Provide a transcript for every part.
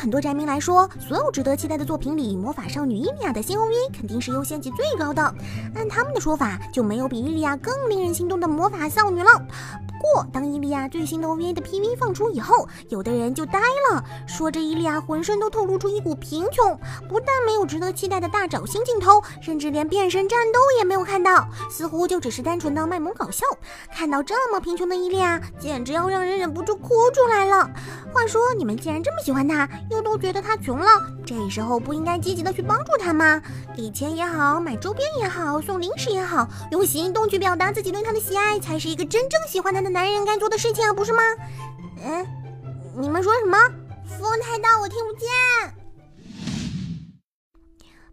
很多宅民来说，所有值得期待的作品里，魔法少女伊利亚的新 OV 肯定是优先级最高的。按他们的说法，就没有比伊利亚更令人心动的魔法少女了。过，当伊利亚最新的 OVA 的 PV 放出以后，有的人就呆了，说这伊利亚浑身都透露出一股贫穷，不但没有值得期待的大找新镜头，甚至连变身战斗也没有看到，似乎就只是单纯的卖萌搞笑。看到这么贫穷的伊利亚，简直要让人忍不住哭出来了。话说，你们既然这么喜欢她，又都觉得她穷了，这时候不应该积极的去帮助他吗？给钱也好，买周边也好，送零食也好，用行动去表达自己对他的喜爱，才是一个真正喜欢他的。男人该做的事情啊，不是吗？嗯，你们说什么？风太大，我听不见。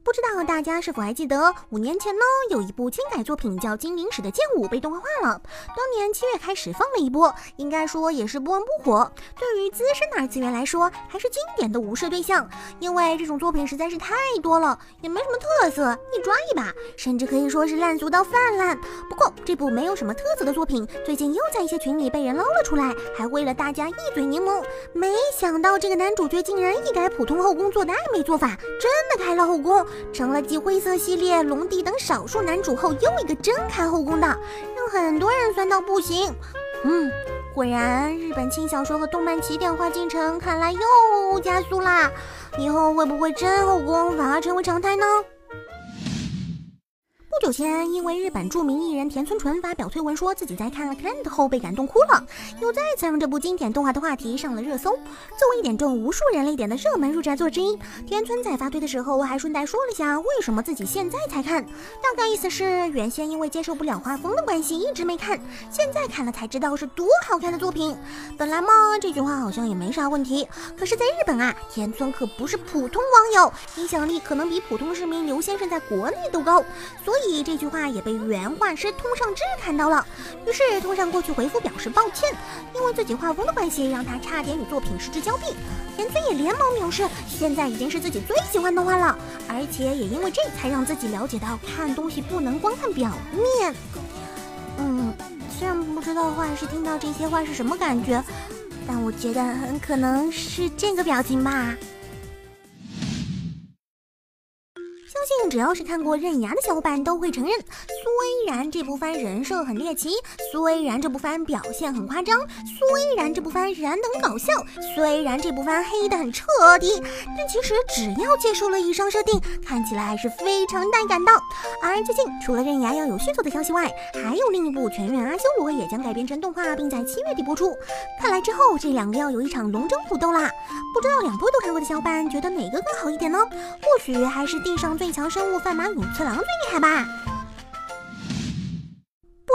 不知道大家是否还记得，五年前呢，有一部轻改作品叫《精灵使的剑舞》被动画化了。当年七月开始放了一波，应该说也是不温不火。对于资深的二次元来说，还是经典的无视对象，因为这种作品实在是太多了，也没什么特色，一抓一把，甚至可以说是烂俗到泛滥。不过这部没有什么特色的作品，最近又在一些群里被人捞了出来，还为了大家一嘴柠檬。没想到这个男主角竟然一改普通后宫做的暧昧做法，真的开了后宫。成了继灰色系列、龙帝等少数男主后又一个真开后宫的，让很多人酸到不行。嗯，果然日本轻小说和动漫起点化进程看来又加速啦，以后会不会真后宫反而成为常态呢？不久前，因为日本著名艺人田村淳发表推文说自己在看了《Clan》后被感动哭了，又再次让这部经典动画的话题上了热搜，作为一点中无数人泪点的热门入宅作之一，田村在发推的时候还顺带说了下为什么自己现在才看，大概意思是原先因为接受不了画风的关系一直没看，现在看了才知道是多好看的作品。本来嘛，这句话好像也没啥问题，可是在日本啊，田村可不是普通网友，影响力可能比普通市民刘先生在国内都高，所以。这句话也被原画师通上志看到了，于是通上过去回复表示抱歉，因为自己画风的关系，让他差点与作品失之交臂。田村也连忙表示，现在已经是自己最喜欢的画了，而且也因为这才让自己了解到看东西不能光看表面。嗯，虽然不知道画师听到这些话是什么感觉，但我觉得很可能是这个表情吧。只要是看过《刃牙》的小伙伴都会承认，虽然这部番人设很猎奇，虽然这部番表现很夸张，虽然这部番燃等搞笑，虽然这部番黑的很彻底，但其实只要接受了以上设定，看起来还是非常带感的。而最近除了《刃牙》要有续作的消息外，还有另一部《全员阿修罗》也将改编成动画，并在七月底播出。看来之后这两个要有一场龙争虎斗啦！不知道两部都看过的小伙伴觉得哪个更好一点呢？或许还是地上最。强生物范马永次郎最厉害吧？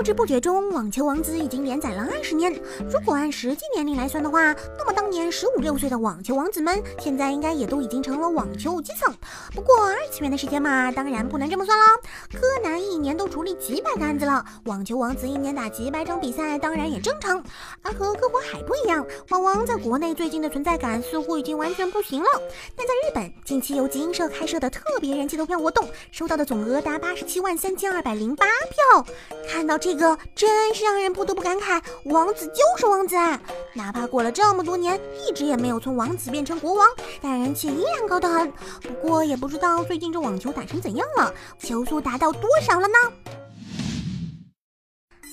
不知不觉中，《网球王子》已经连载了二十年。如果按实际年龄来算的话，那么当年十五六岁的网球王子们，现在应该也都已经成了网球基层。不过二次元的世界嘛，当然不能这么算了。柯南一年都处理几百个案子了，网球王子一年打几百场比赛，当然也正常。而和各国海不一样，网王在国内最近的存在感似乎已经完全不行了。但在日本，近期由集英社开设的特别人气投票活动，收到的总额达八十七万三千二百零八票。看到这。这个真是让人不得不感慨，王子就是王子啊，哪怕过了这么多年，一直也没有从王子变成国王，但人气依然高得很。不过也不知道最近这网球打成怎样了，球速达到多少了呢？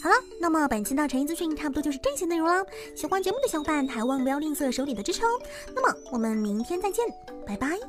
好了，那么本期的成语资讯差不多就是这些内容了。喜欢节目的小伙伴，还望不要吝啬手里的支持哦。那么我们明天再见，拜拜。